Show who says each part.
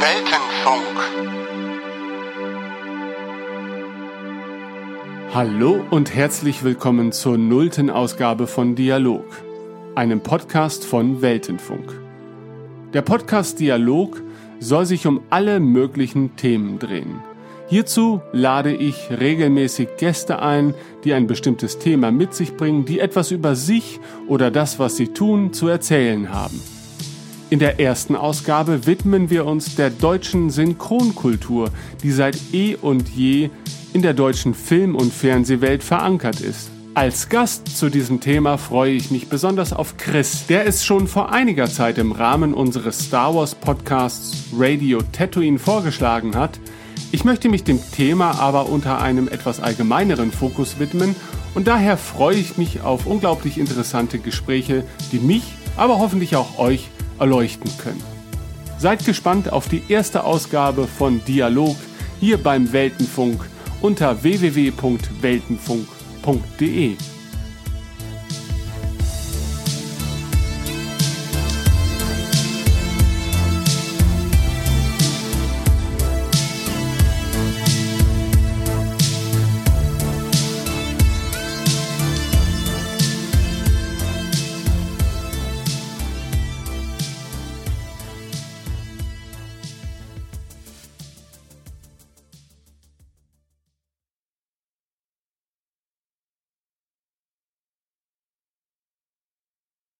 Speaker 1: Weltenfunk.
Speaker 2: Hallo und herzlich willkommen zur nullten Ausgabe von Dialog, einem Podcast von Weltenfunk. Der Podcast Dialog soll sich um alle möglichen Themen drehen. Hierzu lade ich regelmäßig Gäste ein, die ein bestimmtes Thema mit sich bringen, die etwas über sich oder das, was sie tun, zu erzählen haben. In der ersten Ausgabe widmen wir uns der deutschen Synchronkultur, die seit eh und je in der deutschen Film- und Fernsehwelt verankert ist. Als Gast zu diesem Thema freue ich mich besonders auf Chris, der es schon vor einiger Zeit im Rahmen unseres Star Wars Podcasts Radio Tatooine vorgeschlagen hat, ich möchte mich dem Thema aber unter einem etwas allgemeineren Fokus widmen und daher freue ich mich auf unglaublich interessante Gespräche, die mich, aber hoffentlich auch euch erleuchten können. Seid gespannt auf die erste Ausgabe von Dialog hier beim Weltenfunk unter www.weltenfunk.de.